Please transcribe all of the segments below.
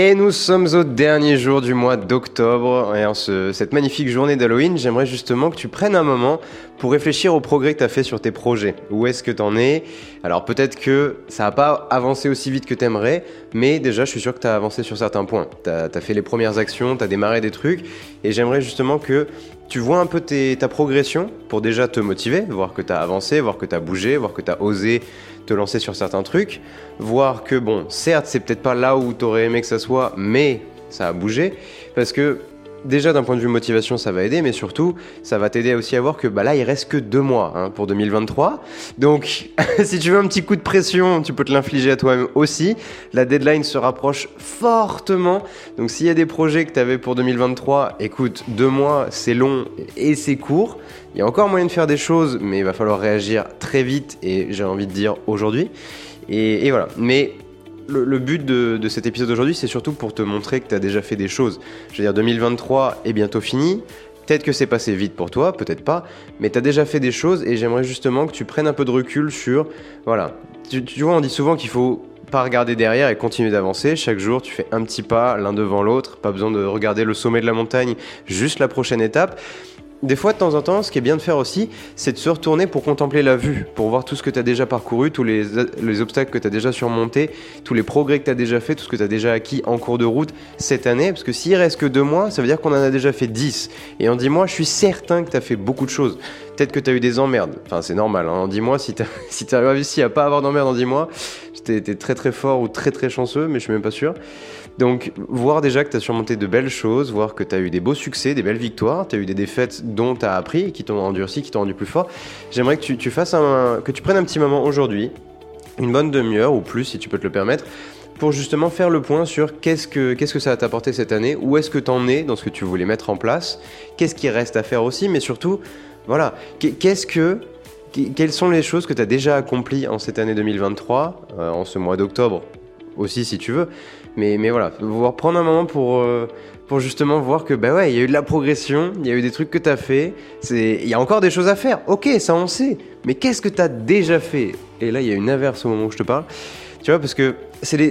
Et nous sommes au dernier jour du mois d'octobre. Et en ce- cette magnifique journée d'Halloween, j'aimerais justement que tu prennes un moment pour réfléchir au progrès que tu as fait sur tes projets. Où est-ce que tu en es? Alors peut-être que ça n'a pas avancé aussi vite que tu aimerais, mais déjà je suis sûr que tu as avancé sur certains points. Tu as, fait les premières actions, tu as démarré des trucs, et j'aimerais justement que tu vois un peu ta progression pour déjà te motiver, voir que tu as avancé, voir que tu as bougé, voir que tu as osé te lancer sur certains trucs, voir que bon, certes, c'est peut-être pas là où tu aurais aimé que ça soit, mais ça a bougé parce que déjà d'un point de vue motivation, ça va aider, mais surtout, ça va t'aider aussi à voir que bah là, il reste que deux mois hein, pour 2023. Donc, si tu veux un petit coup de pression, tu peux te l'infliger à toi-même aussi. La deadline se rapproche fortement. Donc, s'il y a des projets que tu avais pour 2023, écoute, deux mois, c'est long et c'est court. Il y a encore moyen de faire des choses, mais il va falloir réagir très vite et j'ai envie de dire aujourd'hui. Et, et voilà. Mais le, but de, cet épisode aujourd'hui, c'est surtout pour te montrer que tu as déjà fait des choses. Je veux dire, 2023 est bientôt fini. Peut-être que c'est passé vite pour toi, peut-être pas, mais tu as déjà fait des choses et j'aimerais justement que tu prennes un peu de recul sur. Voilà. Tu, tu vois, on dit souvent qu'il faut pas regarder derrière et continuer d'avancer. Chaque jour, tu fais un petit pas l'un devant l'autre. Pas besoin de regarder le sommet de la montagne, juste la prochaine étape. Des fois, de temps en temps, ce qui est bien de faire aussi, c'est de se retourner pour contempler la vue, pour voir tout ce que tu as déjà parcouru, tous les, les obstacles que tu as déjà surmontés, tous les progrès que tu as déjà fait, tout ce que tu as déjà acquis en cours de route cette année. Parce que s'il reste que deux mois, ça veut dire qu'on en a déjà fait 10. Et en 10 mois, je suis certain que tu as fait beaucoup de choses. Peut-être que tu as eu des emmerdes. Enfin, c'est normal. Hein. En 10 mois, si tu as réussi à pas avoir d'emmerdes en 10 mois, t'es très très fort ou très très chanceux, mais je suis même pas sûr. Donc, voir déjà que tu as surmonté de belles choses, voir que tu as eu des beaux succès, des belles victoires, tu as eu des défaites dont tu as appris, qui t'ont endurci, qui t'ont rendu plus fort. J'aimerais que tu, fasses un, que tu prennes un petit moment aujourd'hui, une bonne demi-heure ou plus si tu peux te le permettre, pour justement faire le point sur qu'est-ce que, qu'est-ce que ça va t'apporter cette année, où est-ce que tu en es dans ce que tu voulais mettre en place, qu'est-ce qui reste à faire aussi, mais surtout, voilà, qu'est-ce que quelles sont les choses que tu as déjà accomplies en cette année 2023, euh, en ce mois d'octobre aussi si tu veux, mais, mais voilà, pouvoir prendre un moment pour, euh, pour justement voir que bah ouais, il y a eu de la progression, il y a eu des trucs que tu as fait, il y a encore des choses à faire, ok, ça on sait, mais qu'est-ce que tu as déjà fait? Et là, il y a une inverse au moment où je te parle, tu vois, parce que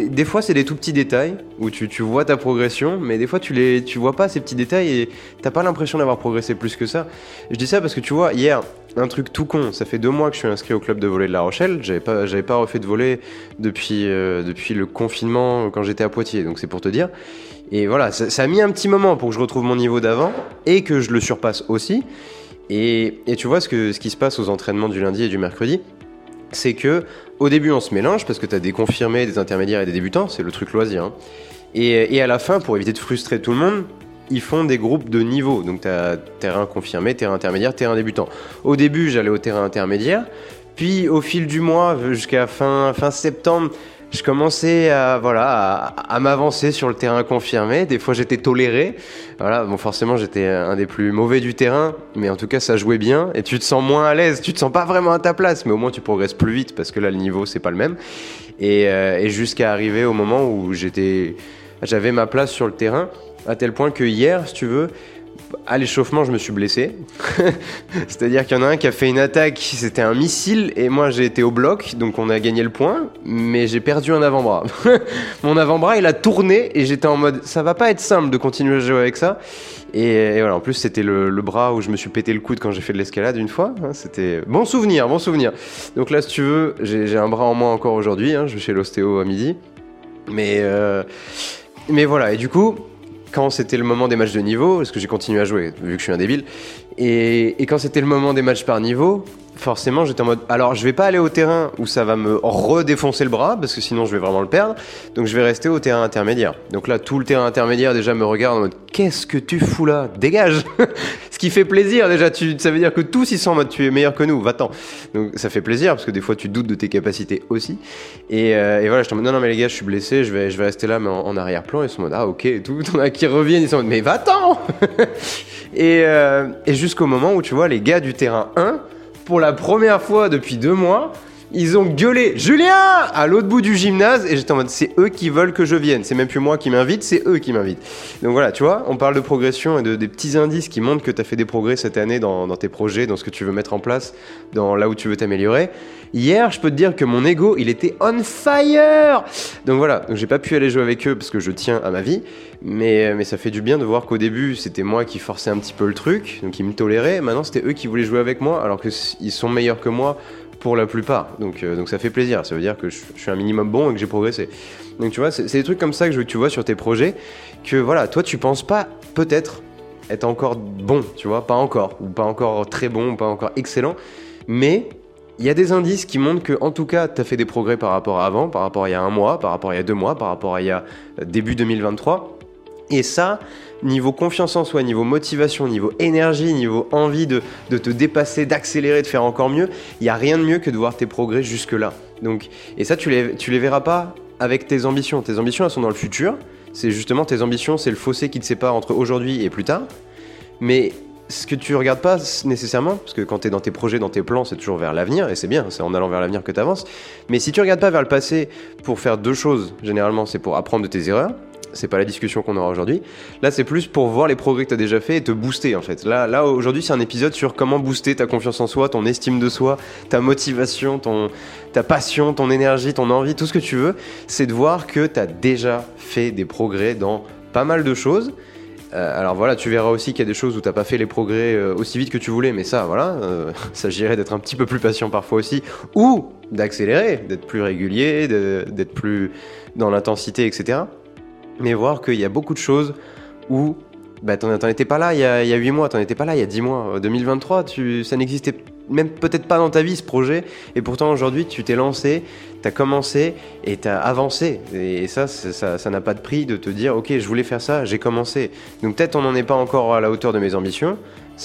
des, fois, c'est des tout petits détails où tu, tu, vois ta progression, mais des fois, tu les tu vois pas ces petits détails et t'as pas l'impression d'avoir progressé plus que ça. Je dis ça parce que tu vois, hier, un truc tout con, ça fait deux mois que je suis inscrit au club de volley de La Rochelle. J'avais pas, j'avais pas refait de volley depuis, euh, depuis le confinement quand j'étais à Poitiers, donc c'est pour te dire. Et voilà, ça, ça, a mis un petit moment pour que je retrouve mon niveau d'avant et que je le surpasse aussi. Et, et tu vois ce, que, ce qui se passe aux entraînements du lundi et du mercredi, c'est que au début on se mélange parce que tu as des confirmés, des intermédiaires et des débutants, c'est le truc loisir. Hein. Et, à la fin, pour éviter de frustrer tout le monde, ils font des groupes de niveau. Donc tu terrain confirmé, terrain intermédiaire, terrain débutant. Au début, j'allais au terrain intermédiaire, puis au fil du mois, jusqu'à fin septembre, je commençais à, voilà, à, m'avancer sur le terrain confirmé. Des fois, j'étais toléré. Voilà, bon, forcément, j'étais un des plus mauvais du terrain, mais en tout cas, ça jouait bien et tu te sens moins à l'aise. Tu te sens pas vraiment à ta place, mais au moins, tu progresses plus vite parce que là, le niveau, c'est pas le même. Et, euh, et jusqu'à arriver au moment où j'étais, j'avais ma place sur le terrain, à tel point que hier, si tu veux, à l'échauffement, je me suis blessé. C'est-à-dire qu'il y en a un qui a fait une attaque, c'était un missile, et moi j'ai été au bloc, donc on a gagné le point, mais j'ai perdu un avant-bras. Mon avant-bras, il a tourné, et j'étais en mode, ça va pas être simple de continuer à jouer avec ça. Et, voilà, en plus, c'était le, le, bras où je me suis pété le coude quand j'ai fait de l'escalade une fois. Hein, c'était bon souvenir, bon souvenir. Donc là, si tu veux, j'ai un bras en moins encore aujourd'hui. Hein, je vais chez l'ostéo à midi. Mais, euh, mais voilà, et du coup, quand c'était le moment des matchs de niveau, parce que j'ai continué à jouer, vu que je suis un débile, et, et quand c'était le moment des matchs par niveau, forcément j'étais en mode, alors je vais pas aller au terrain où ça va me redéfoncer le bras, parce que sinon je vais vraiment le perdre, donc je vais rester au terrain intermédiaire. Donc là, tout le terrain intermédiaire déjà me regarde en mode, qu'est-ce que tu fous là? Dégage Ce qui fait plaisir déjà, tu, ça veut dire que tous ils sont en mode, tu es meilleur que nous, va-t'en. Donc ça fait plaisir, parce que des fois tu doutes de tes capacités aussi. Et, euh, voilà, je en mode, non, non, mais les gars, je suis blessé, je vais, je vais rester là, mais en, en arrière-plan, ils sont en mode, ah ok, et tout, t'en as qui reviennent, ils sont en mode, mais va-t'en Et, euh, et jusqu'au moment où tu vois les gars du terrain 1, pour la première fois depuis deux mois, Ils ont gueulé Julien à l'autre bout du gymnase et j'étais en mode c'est eux qui veulent que je vienne. C'est même plus moi qui m'invite, c'est eux qui m'invitent. Donc voilà, tu vois, on parle de progression et de des petits indices qui montrent que tu as fait des progrès cette année dans, tes projets, dans ce que tu veux mettre en place, dans là où tu veux t'améliorer. Hier, je peux te dire que mon ego, il était on fire. Donc voilà, donc j'ai pas pu aller jouer avec eux parce que je tiens à ma vie, mais mais ça fait du bien de voir qu'au début c'était moi qui forçais un petit peu le truc, donc ils me toléraient. Maintenant c'était eux qui voulaient jouer avec moi alors qu'ils sont meilleurs que moi pour la plupart. Donc, euh, donc ça fait plaisir. Ça veut dire que je, suis un minimum bon et que j'ai progressé. Donc tu vois, c'est des trucs comme ça que je tu vois sur tes projets. Que voilà, toi tu penses pas peut-être être encore bon, tu vois, pas encore, ou pas encore très bon, ou pas encore excellent. Mais il y a des indices qui montrent que, en tout cas, tu as fait des progrès par rapport à avant, par rapport à il y a un mois, par rapport à il y a deux mois, par rapport à il y a début 2023. Et ça, niveau confiance en soi, niveau motivation, niveau énergie, niveau envie de, te dépasser, d'accélérer, de faire encore mieux, il n'y a rien de mieux que de voir tes progrès jusque-là. Donc, et ça, tu les, tu les verras pas avec tes ambitions. Tes ambitions, elles sont dans le futur. C'est justement tes ambitions, c'est le fossé qui te sépare entre aujourd'hui et plus tard. Mais ce que tu regardes pas nécessairement, parce que quand tu es dans tes projets, dans tes plans, c'est toujours vers l'avenir, et c'est bien, c'est en allant vers l'avenir que tu avances. Mais si tu regardes pas vers le passé pour faire deux choses, généralement, c'est pour apprendre de tes erreurs, c'est pas la discussion qu'on aura aujourd'hui. Là, c'est plus pour voir les progrès que tu déjà fait et te booster en fait. Là, aujourd'hui, c'est un épisode sur comment booster ta confiance en soi, ton estime de soi, ta motivation, ton, ta passion, ton énergie, ton envie, tout ce que tu veux. C'est de voir que tu as déjà fait des progrès dans pas mal de choses. Euh, alors voilà, tu verras aussi qu'il y a des choses où tu n'as pas fait les progrès euh, aussi vite que tu voulais, mais ça, voilà, euh, s'agirait d'être un petit peu plus patient parfois aussi, ou d'accélérer, d'être plus régulier, d'être plus dans l'intensité, etc mais voir qu'il y a beaucoup de choses où bah, t'en étais pas là il y, a, il y a 8 mois, t'en étais pas là il y a 10 mois. 2023, tu, ça n'existait même peut-être pas dans ta vie ce projet, et pourtant aujourd'hui tu t'es lancé, t'as commencé et t'as avancé. Et ça, ça n'a pas de prix de te dire ok, je voulais faire ça, j'ai commencé. Donc peut-être on n'en est pas encore à la hauteur de mes ambitions,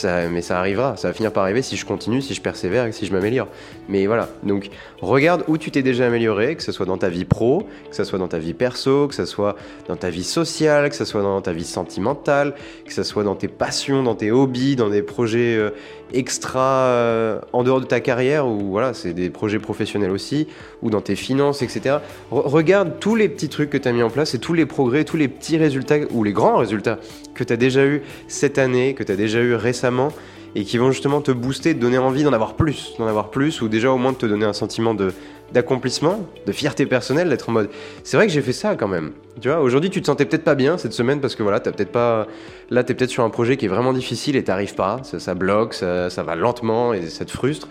mais ça arrivera, ça va finir par arriver si je continue, si je persévère et si je m'améliore. Mais voilà, donc regarde où tu t'es déjà amélioré, que ce soit dans ta vie pro, que ce soit dans ta vie perso, que ce soit dans ta vie sociale, que ce soit dans ta vie sentimentale, que ce soit dans tes passions, dans tes hobbies, dans des projets euh, extra euh, en dehors de ta carrière, ou voilà, c'est des projets professionnels aussi, ou dans tes finances, etc. regarde tous les petits trucs que tu as mis en place et tous les progrès, tous les petits résultats, ou les grands résultats que tu as déjà eu cette année, que tu as déjà eu récemment et qui vont justement te booster, te donner envie d'en avoir plus, d'en avoir plus, ou déjà au moins de te donner un sentiment de d'accomplissement, de fierté personnelle, d'être en mode c'est vrai que j'ai fait ça quand même. Tu vois, aujourd'hui tu te sentais peut-être pas bien cette semaine parce que voilà, t'as peut-être pas là t'es peut-être sur un projet qui est vraiment difficile et t'arrives pas, ça, bloque, ça, va lentement et ça te frustre.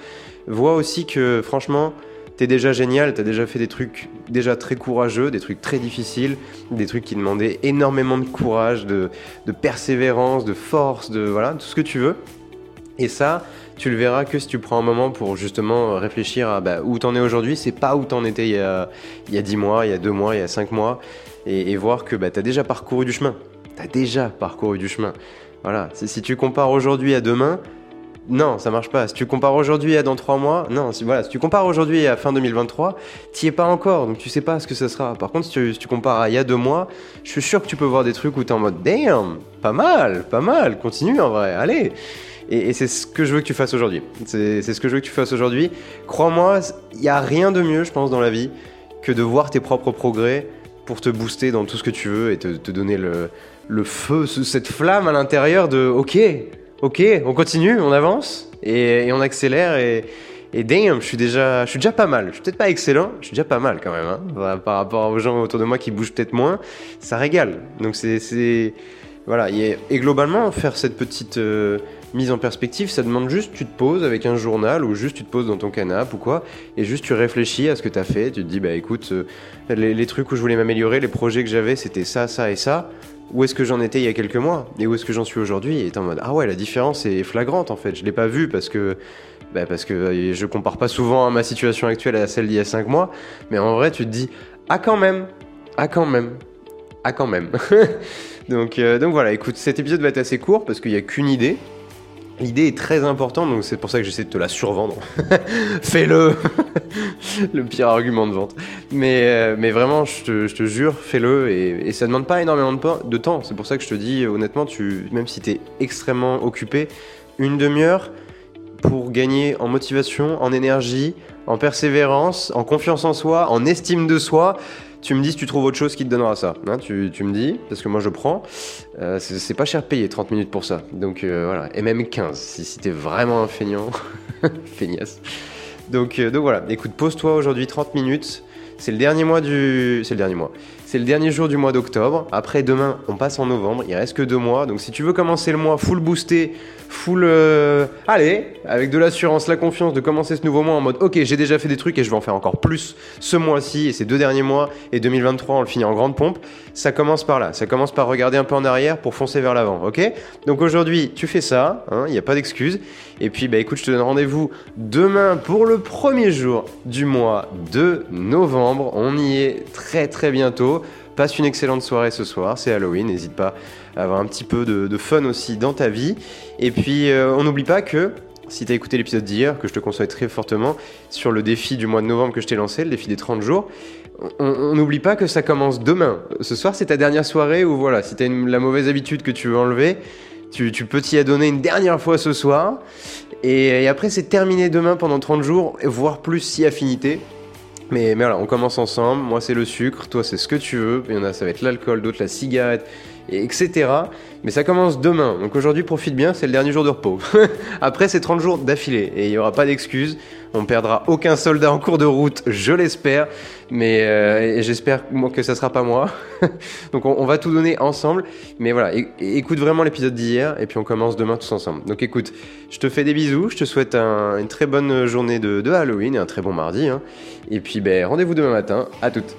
Vois aussi que franchement t'es déjà génial, t'as déjà fait des trucs déjà très courageux, des trucs très difficiles, des trucs qui demandaient énormément de courage, de, persévérance, de force, de voilà, tout ce que tu veux. Et ça, tu le verras que si tu prends un moment pour justement réfléchir à bah, où t'en es aujourd'hui, c'est pas où t'en étais il y, a, il y a 10 mois, il y a 2 mois, il y a 5 mois, et, voir que bah, t'as déjà parcouru du chemin. T'as déjà parcouru du chemin. Voilà, si tu compares aujourd'hui à demain, non, ça marche pas. Si tu compares aujourd'hui à dans 3 mois, non, si, voilà, si tu compares aujourd'hui à fin 2023, t'y es pas encore, donc tu sais pas ce que ça sera. Par contre, si tu, compares à il y a 2 mois, je suis sûr que tu peux voir des trucs où t'es en mode damn, pas mal, pas mal, continue en vrai, allez. Et, c'est ce que je veux que tu fasses aujourd'hui. C'est ce que je veux que tu fasses aujourd'hui. Crois-moi, il n'y a rien de mieux, je pense, dans la vie que de voir tes propres progrès pour te booster dans tout ce que tu veux et te, donner le, le feu, cette flamme à l'intérieur de ok, ok, on continue, on avance et, on accélère et, et damn, je suis déjà, je suis déjà pas mal. Je suis peut-être pas excellent, je suis déjà pas mal quand même. Hein. par rapport aux gens autour de moi qui bougent peut-être moins, ça régale. Donc c'est, voilà. Et, globalement, faire cette petite euh, mise en perspective, ça demande juste, tu te poses avec un journal ou juste tu te poses dans ton canapé ou quoi, et juste tu réfléchis à ce que tu as fait. Tu te dis, bah écoute, euh, les, les trucs où je voulais m'améliorer, les projets que j'avais, c'était ça, ça et ça où est-ce que j'en étais il y a quelques mois et où est-ce que j'en suis aujourd'hui et en mode ah ouais la différence est flagrante en fait. Je l'ai pas vu parce que bah parce que euh, je compare pas souvent ma situation actuelle à celle d'il y a 5 mois mais en vrai tu te dis ah quand même ah quand même ah quand même. Donc euh, donc voilà écoute cet épisode va être assez court parce qu'il y a qu'une idée L'idée est très importante, donc c'est pour ça que j'essaie de te la survendre. fais-le Le pire argument de vente. Mais, euh, mais vraiment, je te, jure, fais-le. Et, et, ça demande pas énormément de, temps. C'est pour ça que je te dis, honnêtement, tu, même si tu es extrêmement occupé, une demi-heure pour gagner en motivation, en énergie, en persévérance, en confiance en soi, en estime de soi. Tu me dis si tu trouves autre chose qui te donnera ça. Hein, tu, tu, me dis, parce que moi je prends. Euh, c'est pas cher payé 30 minutes pour ça. Donc euh, voilà, et même 15 si, si t'es vraiment un feignant. Feignasse. Donc, euh, donc voilà, écoute, pose-toi aujourd'hui 30 minutes. C'est le dernier mois du. C'est le dernier mois. C'est le dernier jour du mois d'octobre. Après, demain, on passe en novembre. Il reste que deux mois. Donc, si tu veux commencer le mois full boosté, full. Euh, allez, avec de l'assurance, la confiance de commencer ce nouveau mois en mode Ok, j'ai déjà fait des trucs et je vais en faire encore plus ce mois-ci et ces deux derniers mois. Et 2023, on le finit en grande pompe. Ça commence par là. Ça commence par regarder un peu en arrière pour foncer vers l'avant. Ok? Donc, aujourd'hui, tu fais ça. hein, Il n'y a pas d'excuse. Et puis, bah écoute, je te donne rendez-vous demain pour le premier jour du mois de novembre. On y est très très bientôt. Passe une excellente soirée ce soir, c'est Halloween, n'hésite pas à avoir un petit peu de, fun aussi dans ta vie. Et puis, euh, on n'oublie pas que si tu as écouté l'épisode d'hier, que je te conseille très fortement, sur le défi du mois de novembre que je t'ai lancé, le défi des 30 jours, on n'oublie pas que ça commence demain. Ce soir, c'est ta dernière soirée où voilà, si tu as la mauvaise habitude que tu veux enlever, tu, peux t'y adonner une dernière fois ce soir. Et, et après, c'est terminé demain pendant 30 jours, voire plus si affinité. Mais, mais voilà, on commence ensemble. Moi, c'est le sucre, toi, c'est ce que tu veux. Il y en a, ça va être l'alcool, d'autres la cigarette, et etc. Mais ça commence demain. Donc aujourd'hui, profite bien, c'est le dernier jour de repos. Après, c'est 30 jours d'affilée et il n'y aura pas d'excuses. On perdra aucun soldat en cours de route, je l'espère. Mais euh, j'espère que ça sera pas moi. Donc on, va tout donner ensemble. Mais voilà, écoute vraiment l'épisode d'hier et puis on commence demain tous ensemble. Donc écoute, je te fais des bisous. Je te souhaite un, une très bonne journée de, de, Halloween et un très bon mardi. Hein. Et puis ben, rendez-vous demain matin. À toutes.